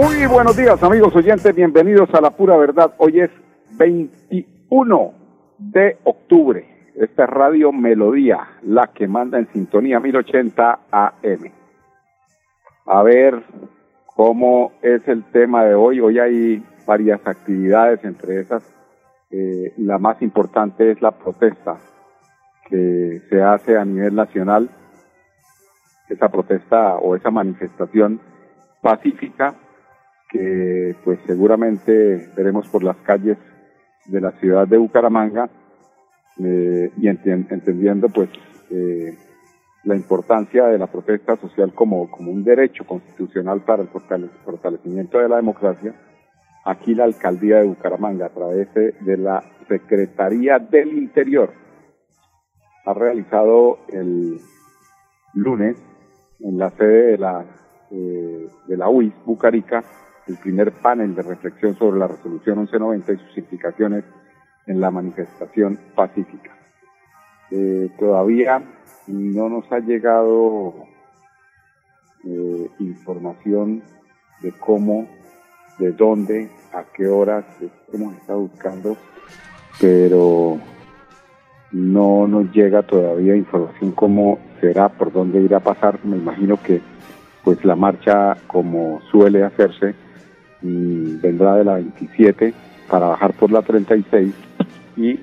Muy buenos días amigos oyentes, bienvenidos a La Pura Verdad. Hoy es 21 de octubre. Esta es Radio Melodía, la que manda en sintonía 1080 AM. A ver cómo es el tema de hoy. Hoy hay varias actividades, entre esas eh, la más importante es la protesta que se hace a nivel nacional. Esa protesta o esa manifestación pacífica que pues seguramente veremos por las calles de la ciudad de Bucaramanga eh, y entendiendo pues eh, la importancia de la protesta social como, como un derecho constitucional para el fortalecimiento de la democracia, aquí la alcaldía de Bucaramanga a través de la Secretaría del Interior ha realizado el lunes en la sede de la, eh, de la UIS Bucarica el primer panel de reflexión sobre la resolución 1190 y sus implicaciones en la manifestación pacífica. Eh, todavía no nos ha llegado eh, información de cómo, de dónde, a qué horas hemos estado buscando, pero no nos llega todavía información cómo será, por dónde irá a pasar. Me imagino que pues la marcha, como suele hacerse, vendrá de la 27 para bajar por la 36 y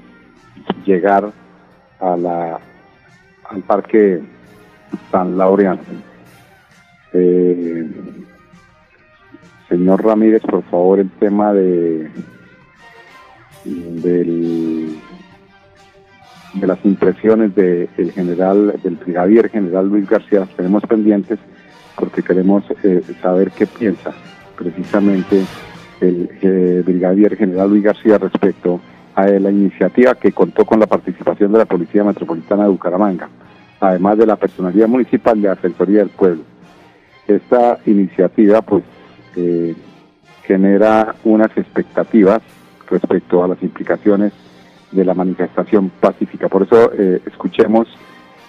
llegar a la al parque San Laureano. Eh, señor Ramírez, por favor, el tema de del, de las impresiones del general, del brigadier general Luis García, las tenemos pendientes porque queremos eh, saber qué piensa precisamente el eh, brigadier general Luis García respecto a la iniciativa que contó con la participación de la Policía Metropolitana de Bucaramanga, además de la personalidad municipal de Defensoría del Pueblo. Esta iniciativa pues eh, genera unas expectativas respecto a las implicaciones de la manifestación pacífica. Por eso eh, escuchemos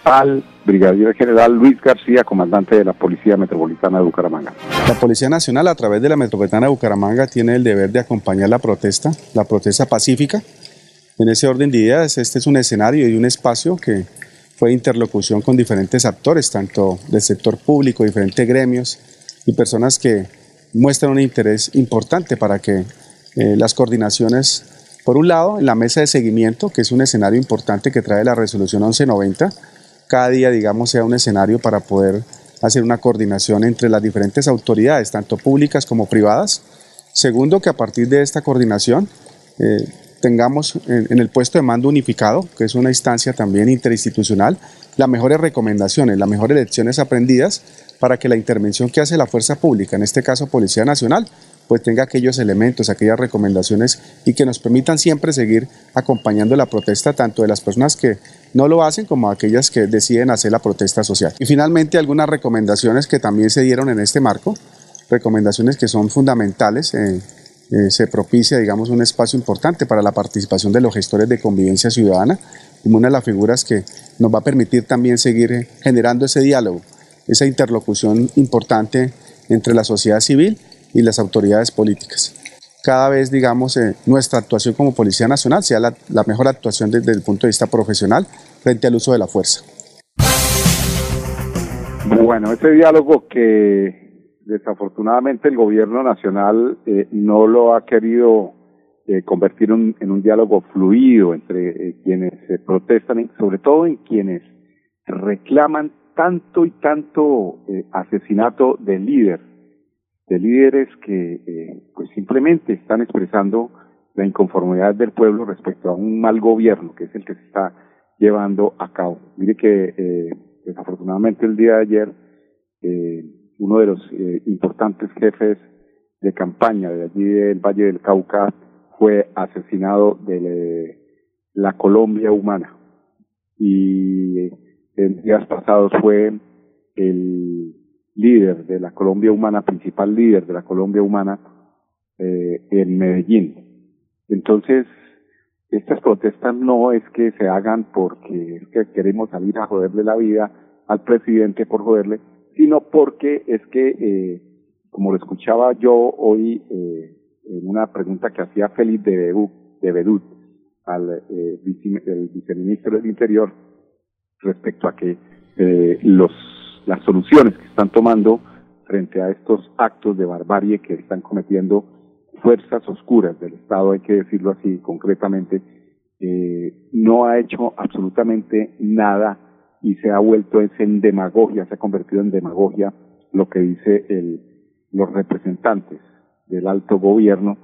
al brigadier general Luis García, comandante de la Policía Metropolitana de Bucaramanga. La Policía Nacional, a través de la Metropolitana de Bucaramanga, tiene el deber de acompañar la protesta, la protesta pacífica. En ese orden de ideas, este es un escenario y un espacio que fue interlocución con diferentes actores, tanto del sector público, diferentes gremios y personas que muestran un interés importante para que eh, las coordinaciones, por un lado, en la mesa de seguimiento, que es un escenario importante que trae la resolución 1190, cada día, digamos, sea un escenario para poder hacer una coordinación entre las diferentes autoridades, tanto públicas como privadas. Segundo, que a partir de esta coordinación eh, tengamos en, el puesto de mando unificado, que es una instancia también interinstitucional, las mejores recomendaciones, las mejores lecciones aprendidas para que la intervención que hace la fuerza pública, en este caso Policía Nacional, pues tenga aquellos elementos, aquellas recomendaciones y que nos permitan siempre seguir acompañando la protesta tanto de las personas que no lo hacen como aquellas que deciden hacer la protesta social. Y finalmente algunas recomendaciones que también se dieron en este marco, recomendaciones que son fundamentales. Eh, eh, se propicia, digamos, un espacio importante para la participación de los gestores de convivencia ciudadana, como una de las figuras que nos va a permitir también seguir generando ese diálogo, esa interlocución importante entre la sociedad civil y las autoridades políticas. Cada vez, digamos, eh, nuestra actuación como Policía Nacional sea la, mejor actuación desde el punto de vista profesional frente al uso de la fuerza. Bueno, ese diálogo que desafortunadamente el gobierno nacional eh, no lo ha querido eh, convertir en un diálogo fluido entre quienes se protestan, sobre todo en quienes reclaman tanto y tanto asesinato del líder de líderes que eh, pues simplemente están expresando la inconformidad del pueblo respecto a un mal gobierno que es el que se está llevando a cabo. Mire que eh, desafortunadamente el día de ayer eh, uno de los importantes jefes de campaña de allí del Valle del Cauca fue asesinado de la Colombia humana. Y en días pasados fue el líder de la Colombia humana, principal líder de la Colombia humana, eh, en Medellín. Entonces, estas protestas no es que se hagan porque es que queremos salir a joderle la vida al presidente por joderle, sino porque es que, eh, como lo escuchaba yo hoy eh, en una pregunta que hacía Félix de, Bedut al eh, el viceministro del Interior respecto a que eh, los las soluciones que están tomando frente a estos actos de barbarie que están cometiendo fuerzas oscuras del Estado, hay que decirlo así concretamente, eh, no ha hecho absolutamente nada y se ha vuelto en demagogia, se ha convertido en demagogia lo que dice el, los representantes del alto gobierno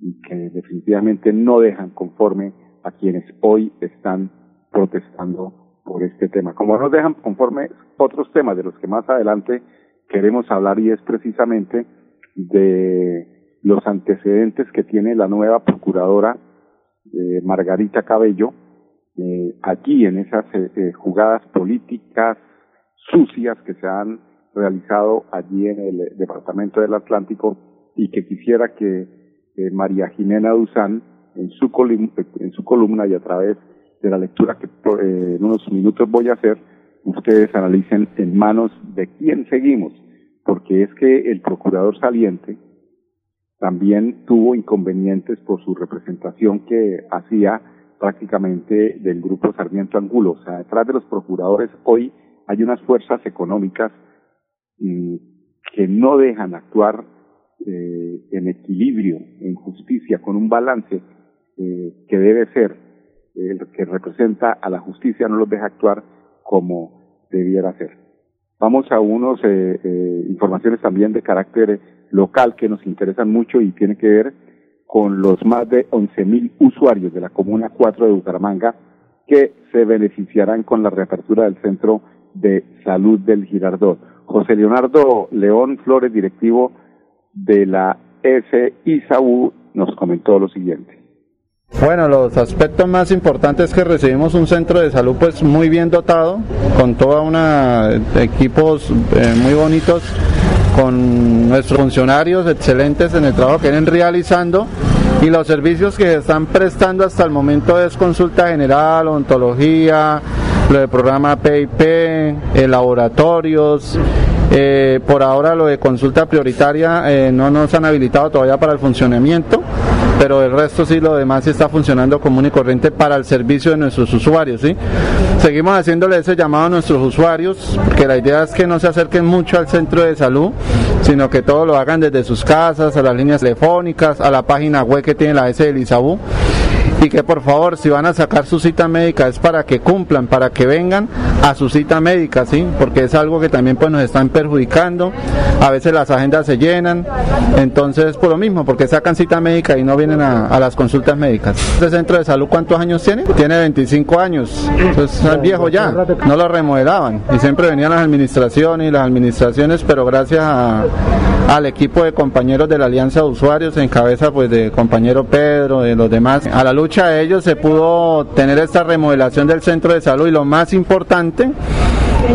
y que definitivamente no dejan conforme a quienes hoy están protestando por este tema. Como no dejan conforme otros temas de los que más adelante queremos hablar y es precisamente de los antecedentes que tiene la nueva procuradora eh, Margarita Cabello eh, allí en esas eh, eh, jugadas políticas sucias que se han realizado allí en el departamento del Atlántico y que quisiera que María Jimena Duzán en su, en su columna y a través de la lectura que eh, en unos minutos voy a hacer, ustedes analicen en manos de quién seguimos, porque es que el procurador saliente también tuvo inconvenientes por su representación que hacía prácticamente del grupo Sarmiento Angulo. O sea, detrás de los procuradores hoy hay unas fuerzas económicas mm, que no dejan actuar eh, en equilibrio, en justicia, con un balance eh, que debe ser el que representa a la justicia, no los deja actuar como debiera ser. Vamos a unos eh, eh, informaciones también de carácter local que nos interesan mucho y tiene que ver con los más de 11.000 usuarios de la Comuna 4 de Bucaramanga que se beneficiarán con la reapertura del Centro de Salud del Girardot. José Leonardo León Flores, directivo de la SISAU, nos comentó lo siguiente. Bueno, los aspectos más importantes es que recibimos un centro de salud pues muy bien dotado, con toda una equipos eh, muy bonitos, con nuestros funcionarios excelentes en el trabajo que vienen realizando y los servicios que están prestando hasta el momento es consulta general, ontología, lo del programa PIP, eh, laboratorios, eh, por ahora lo de consulta prioritaria eh, no nos han habilitado todavía para el funcionamiento, pero el resto sí, lo demás sí está funcionando común y corriente para el servicio de nuestros usuarios. ¿sí? Seguimos haciéndole ese llamado a nuestros usuarios, que la idea es que no se acerquen mucho al centro de salud, sino que todo lo hagan desde sus casas, a las líneas telefónicas, a la página web que tiene la S del ISABU y que por favor si van a sacar su cita médica es para que cumplan, para que vengan a su cita médica, ¿sí? Porque es algo que también pues nos están perjudicando, a veces las agendas se llenan, entonces por lo mismo, porque sacan cita médica y no vienen a, las consultas médicas. ¿Este centro de salud cuántos años tiene? Tiene 25 años, entonces es viejo ya, no lo remodelaban y siempre venían las administraciones y las administraciones, pero gracias al equipo de compañeros de la Alianza de Usuarios en cabeza pues de compañero Pedro, de los demás, a la lucha de ellos se pudo tener esta remodelación del centro de salud y lo más importante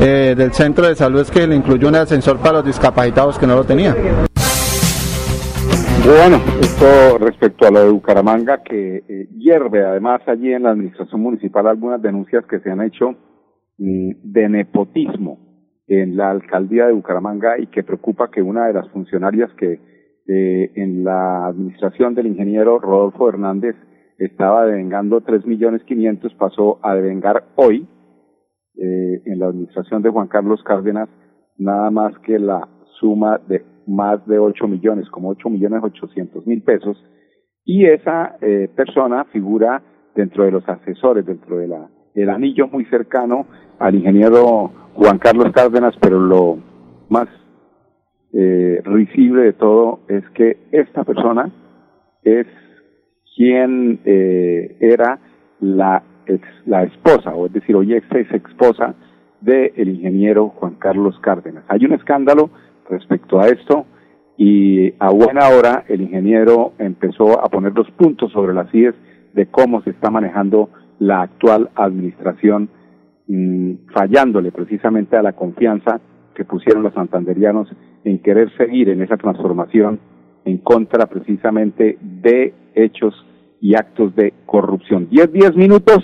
eh, del centro de salud es que le incluyó un ascensor para los discapacitados que no lo tenía. Bueno, esto respecto a lo de Bucaramanga, que eh, hierve además allí en la administración municipal algunas denuncias que se han hecho mm, de nepotismo en la alcaldía de Bucaramanga y que preocupa que una de las funcionarias que eh, en la administración del ingeniero Rodolfo Hernández estaba devengando tres millones quinientos, pasó a devengar hoy eh, en la administración de Juan Carlos Cárdenas nada más que la suma de más de ocho millones, como ocho millones ochocientos mil pesos, y esa eh, persona figura dentro de los asesores, dentro de la el anillo muy cercano al ingeniero Juan Carlos Cárdenas, pero lo más eh, risible de todo es que esta persona es quien eh, era la, ex, la esposa, o es decir, hoy ex, ex esposa del ingeniero Juan Carlos Cárdenas. Hay un escándalo respecto a esto y a buena hora el ingeniero empezó a poner los puntos sobre las IES de cómo se está manejando la actual administración, mm, fallándole precisamente a la confianza que pusieron los santanderianos en querer seguir en esa transformación en contra precisamente de hechos y actos de corrupción. Diez, diez minutos,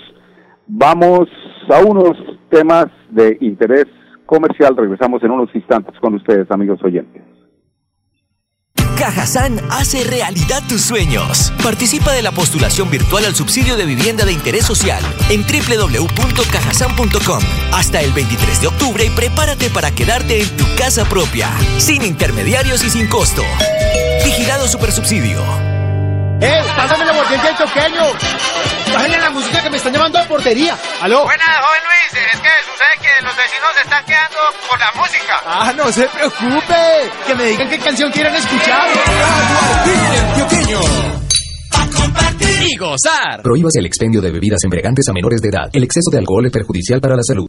vamos a unos temas de interés comercial. Regresamos en unos instantes con ustedes, amigos oyentes. Cajazán hace realidad tus sueños. Participa de la postulación virtual al subsidio de vivienda de interés social en www.cajasan.com hasta el 23 de octubre y prepárate para quedarte en tu casa propia, sin intermediarios y sin costo. Vigilado Supersubsidio. ¡Eh! ¡Pásame la mordiente al choqueño! ¡Bájale la música que me están llamando a portería! ¡Aló! Buenas, joven Luis. Es que sucede que los vecinos se están quedando por la música. ¡Ah, no se preocupe! Que me digan qué canción quieren escuchar. A compartir y gozar. Prohíbas el expendio de bebidas embriagantes a menores de edad. El exceso de alcohol es perjudicial para la salud.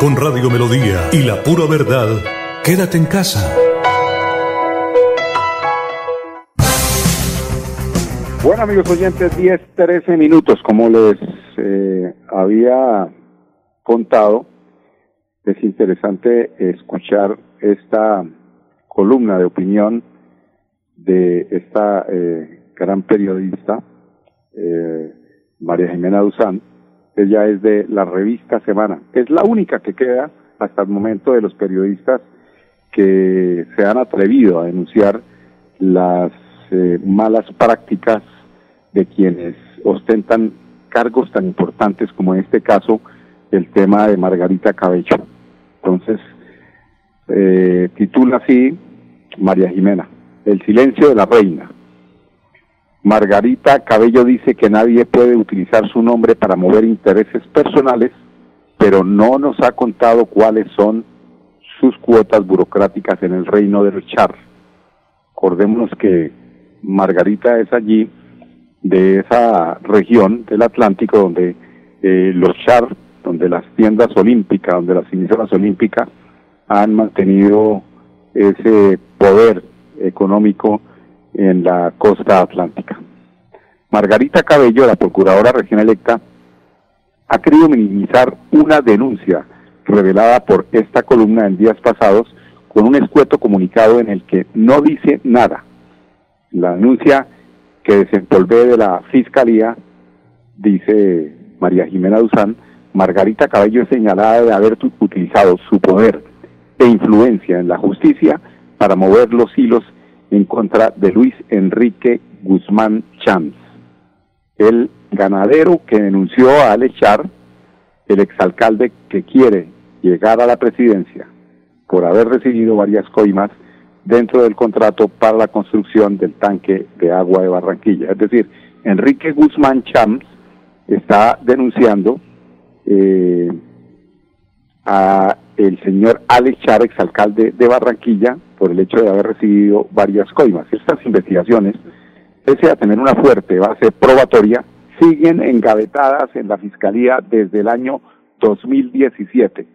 Con Radio Melodía y la pura verdad, quédate en casa. Bueno, amigos oyentes, 10, 13 minutos, como les eh, había contado, es interesante escuchar esta columna de opinión de esta eh, gran periodista, eh, María Jimena Duzán. Ella es de la revista Semana. Es la única que queda hasta el momento de los periodistas que se han atrevido a denunciar las eh, malas prácticas de quienes ostentan cargos tan importantes como en este caso el tema de Margarita Cabello. Entonces, eh, titula así María Jimena, El silencio de la reina. Margarita Cabello dice que nadie puede utilizar su nombre para mover intereses personales, pero no nos ha contado cuáles son sus cuotas burocráticas en el reino del Char. Acordémonos que Margarita es allí, de esa región del Atlántico, donde eh, los Char, donde las tiendas olímpicas, donde las emisoras olímpicas han mantenido ese poder económico en la costa atlántica. Margarita Cabello, la procuradora recién electa, ha querido minimizar una denuncia revelada por esta columna en días pasados con un escueto comunicado en el que no dice nada. La denuncia que desempolvé de la Fiscalía, dice María Jimena Duzán, Margarita Cabello es señalada de haber utilizado su poder e influencia en la justicia para mover los hilos en contra de Luis Enrique Guzmán Chams, el ganadero que denunció a Alex Char, el exalcalde que quiere llegar a la presidencia por haber recibido varias coimas dentro del contrato para la construcción del tanque de agua de Barranquilla. Es decir, Enrique Guzmán Chams está denunciando eh, a el señor Alex Char, exalcalde de Barranquilla, por el hecho de haber recibido varias coimas. Estas investigaciones, pese a tener una fuerte base probatoria, siguen engavetadas en la Fiscalía desde el año 2017.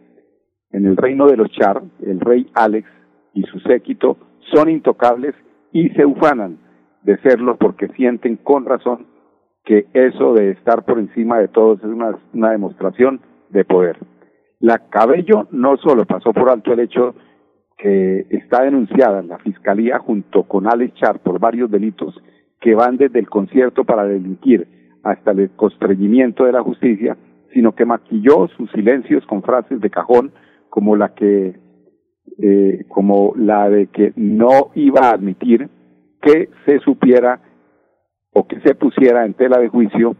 En el reino de los Char, el rey Alex y su séquito son intocables y se ufanan de serlo porque sienten con razón que eso de estar por encima de todos es una demostración de poder. La Cabello no solo pasó por alto el hecho que está denunciada en la Fiscalía junto con Alex Char por varios delitos que van desde el concierto para delinquir hasta el constreñimiento de la justicia, sino que maquilló sus silencios con frases de cajón como la que eh, como la de que no iba a admitir que se supiera o que se pusiera en tela de juicio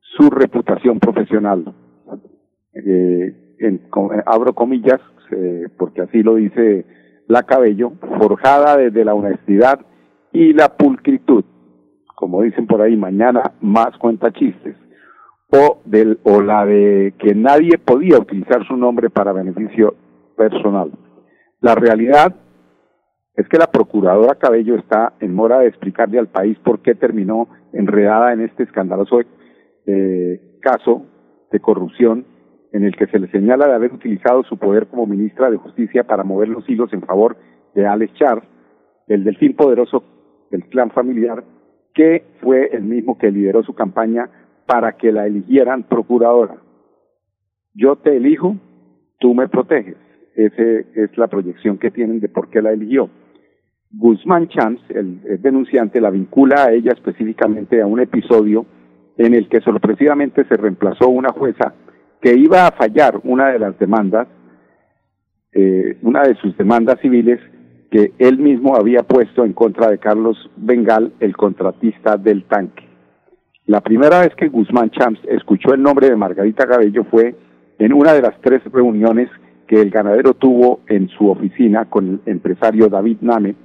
su reputación profesional. Eh, en- eh, abro comillas, eh, porque así lo dice la Cabello, forjada desde la honestidad y la pulcritud, como dicen por ahí, mañana más cuenta chistes, o, del, o la de que nadie podía utilizar su nombre para beneficio personal. La realidad es que la procuradora Cabello está en mora de explicarle al país por qué terminó enredada en este escandaloso eh, caso de corrupción en el que se le señala de haber utilizado su poder como ministra de Justicia para mover los hilos en favor de Alex Char, el delfín poderoso del clan familiar, que fue el mismo que lideró su campaña para que la eligieran procuradora. Yo te elijo, tú me proteges. Esa es la proyección que tienen de por qué la eligió. Guzmán Chance, el, el denunciante, la vincula a ella específicamente a un episodio en el que sorpresivamente se reemplazó una jueza que iba a fallar una de las demandas, eh, una de sus demandas civiles que él mismo había puesto en contra de Carlos Bengal, el contratista del tanque. La primera vez que Guzmán Champs escuchó el nombre de Margarita Cabello fue en una de las tres reuniones que el ganadero tuvo en su oficina con el empresario David Name,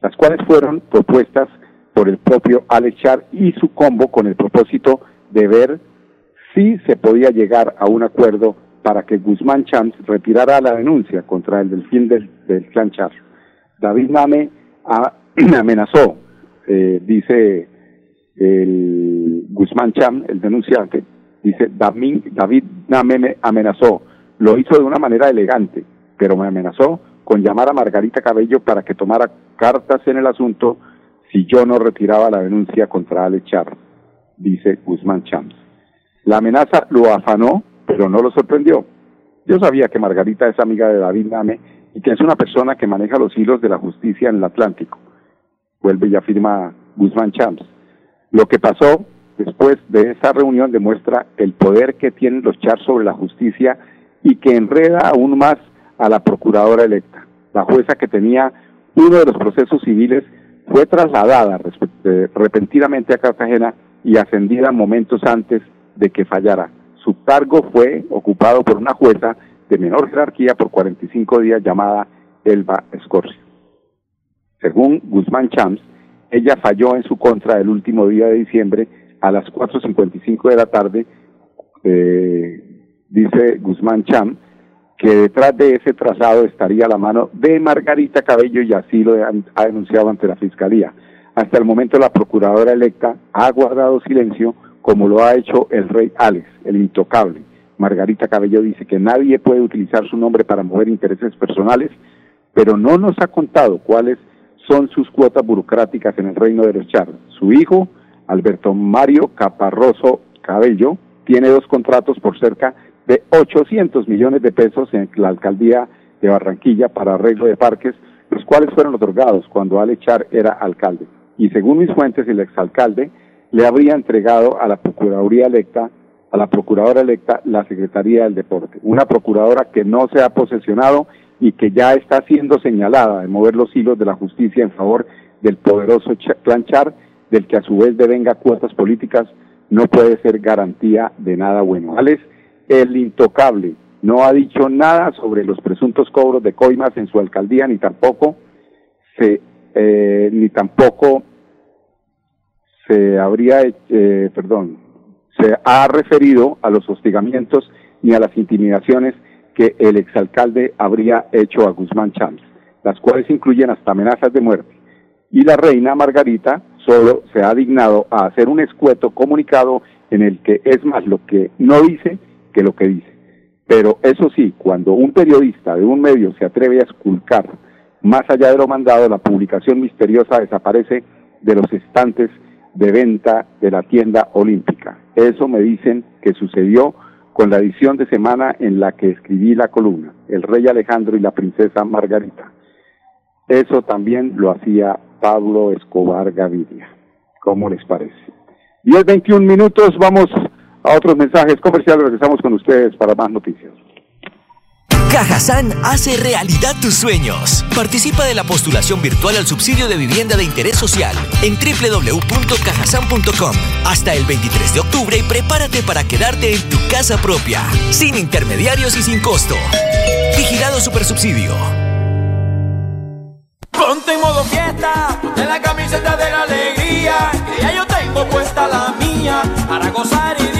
las cuales fueron propuestas por el propio Alex y su combo con el propósito de ver si se podía llegar a un acuerdo para que Guzmán Champs retirara la denuncia contra el delfín del, del clan Char. David Name a- amenazó, eh, dice el Guzmán Cham, el denunciante, dice, David, David Name me amenazó, lo hizo de una manera elegante, pero me amenazó con llamar a Margarita Cabello para que tomara cartas en el asunto si yo no retiraba la denuncia contra Alex Char, dice Guzmán Chams. La amenaza lo afanó, pero no lo sorprendió. Yo sabía que Margarita es amiga de David Name y que es una persona que maneja los hilos de la justicia en el Atlántico. Vuelve y afirma Guzmán Champs. Lo que pasó después de esa reunión demuestra el poder que tienen los chars sobre la justicia y que enreda aún más a la procuradora electa. La jueza que tenía uno de los procesos civiles fue trasladada eh, repentinamente a Cartagena y ascendida momentos antes de que fallara. Su cargo fue ocupado por una jueza de menor jerarquía por 45 días llamada Elba Escorcio. Según Guzmán Champs, ella falló en su contra el último día de diciembre a las 4.55 de la tarde, eh, dice Guzmán Cham, que detrás de ese traslado estaría la mano de Margarita Cabello y así lo ha denunciado ante la Fiscalía. Hasta el momento la procuradora electa ha guardado silencio como lo ha hecho el rey Alex, el intocable. Margarita Cabello dice que nadie puede utilizar su nombre para mover intereses personales, pero no nos ha contado cuáles son sus cuotas burocráticas en el reino de los Char. Su hijo, Alberto Mario Caparroso Cabello, tiene dos contratos por cerca de 800 millones de pesos en la alcaldía de Barranquilla para arreglo de parques, los cuales fueron otorgados cuando Alechar era alcalde. Y según mis fuentes, el exalcalde le habría entregado a la Procuraduría electa, a la Procuradora electa, la Secretaría del Deporte. Una Procuradora que no se ha posesionado y que ya está siendo señalada de mover los hilos de la justicia en favor del poderoso planchar, del que a su vez devenga cuotas políticas, no puede ser garantía de nada bueno. Alex, el intocable, no ha dicho nada sobre los presuntos cobros de coimas en su alcaldía, ni tampoco se, eh, ni tampoco se habría, eh, perdón, se ha referido a los hostigamientos ni a las intimidaciones que el exalcalde habría hecho a Guzmán Chávez, las cuales incluyen hasta amenazas de muerte. Y la reina Margarita solo se ha dignado a hacer un escueto comunicado en el que es más lo que no dice que lo que dice. Pero eso sí, cuando un periodista de un medio se atreve a esculcar más allá de lo mandado, la publicación misteriosa desaparece de los estantes de venta de la tienda olímpica. Eso me dicen que sucedió con la edición de semana en la que escribí la columna, El Rey Alejandro y la Princesa Margarita. Eso también lo hacía Pablo Escobar Gaviria. ¿Cómo les parece? 10, 21 minutos, vamos a otros mensajes comerciales, regresamos con ustedes para más noticias. Cajazán hace realidad tus sueños. Participa de la postulación virtual al subsidio de vivienda de interés social en www.cajasan.com hasta el 23 de octubre y prepárate para quedarte en tu casa propia, sin intermediarios y sin costo. Vigilado Supersubsidio. Ponte en modo fiesta, ponte la camiseta de la alegría, que ya yo tengo puesta la mía para gozar y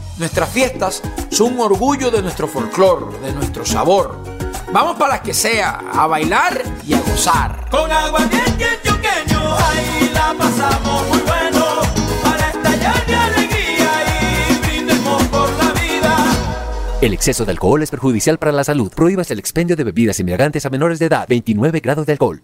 nuestras fiestas son un orgullo de nuestro folclor, de nuestro sabor. Vamos para las que sea, a bailar y a gozar. Con agua antioqueño, ahí la pasamos muy bueno. Para estallar de alegría y brindemos por la vida. El exceso de alcohol es perjudicial para la salud. Prohíbas el expendio de bebidas embriagantes a menores de edad. 29 grados de alcohol.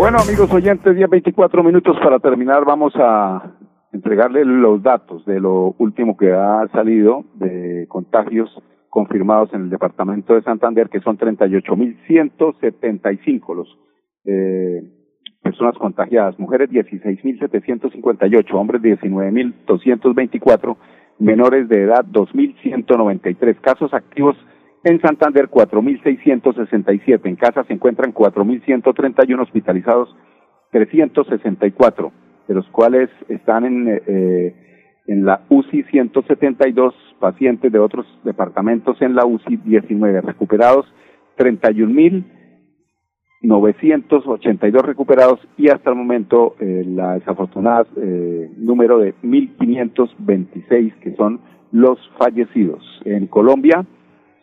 Bueno, amigos oyentes, 10, 24 minutos para terminar. Vamos a entregarle los datos de lo último que ha salido de contagios confirmados en el departamento de Santander, que son 38.175 los eh, personas contagiadas, mujeres 16.758, hombres 19.224, menores de edad 2.193, casos activos en Santander, 4.667. En casa se encuentran 4.131 hospitalizados, 364, de los cuales están en, eh, en la UCI 172 pacientes de otros departamentos en la UCI 19 recuperados, 982 recuperados y hasta el momento eh, la desafortunada eh, número de 1.526 que son los fallecidos. En Colombia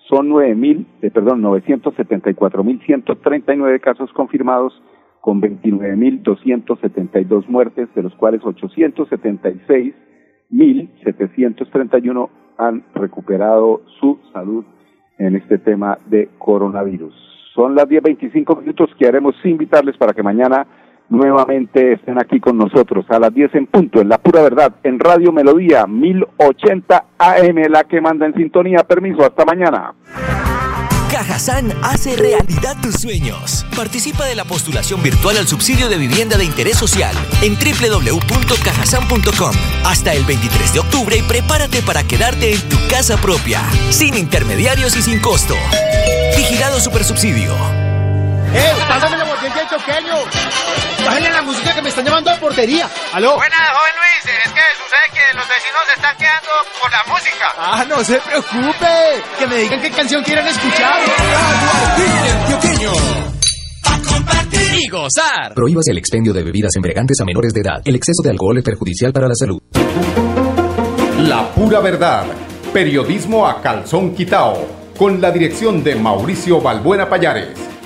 son 9.000, eh, perdón, 974.139 casos confirmados con 29.272 muertes, de los cuales 876.731 han recuperado su salud en este tema de coronavirus. Son las 10.25 minutos que haremos invitarles para que mañana nuevamente estén aquí con nosotros a las 10 en punto, en la pura verdad, en Radio Melodía 1080 AM, la que manda en sintonía. Permiso, hasta mañana. Cajazán hace realidad tus sueños. Participa de la postulación virtual al subsidio de vivienda de interés social en www.cajasan.com hasta el 23 de octubre y prepárate para quedarte en tu casa propia, sin intermediarios y sin costo. Vigilado Supersubsidio. ¡Eh! ¡Pásame la mordiente del choqueño! ¡Bájenle la música que me están llamando de portería! ¡Aló! Buenas, joven Luis. Es que sucede que los vecinos se están quedando por la música. ¡Ah, no se preocupe! Que me digan qué canción quieren escuchar. Y gozar. Prohíbas el expendio de bebidas embriagantes a menores de edad. El exceso de alcohol es perjudicial para la salud. La pura verdad. Periodismo a calzón quitao. Con la dirección de Mauricio Balbuena Payares.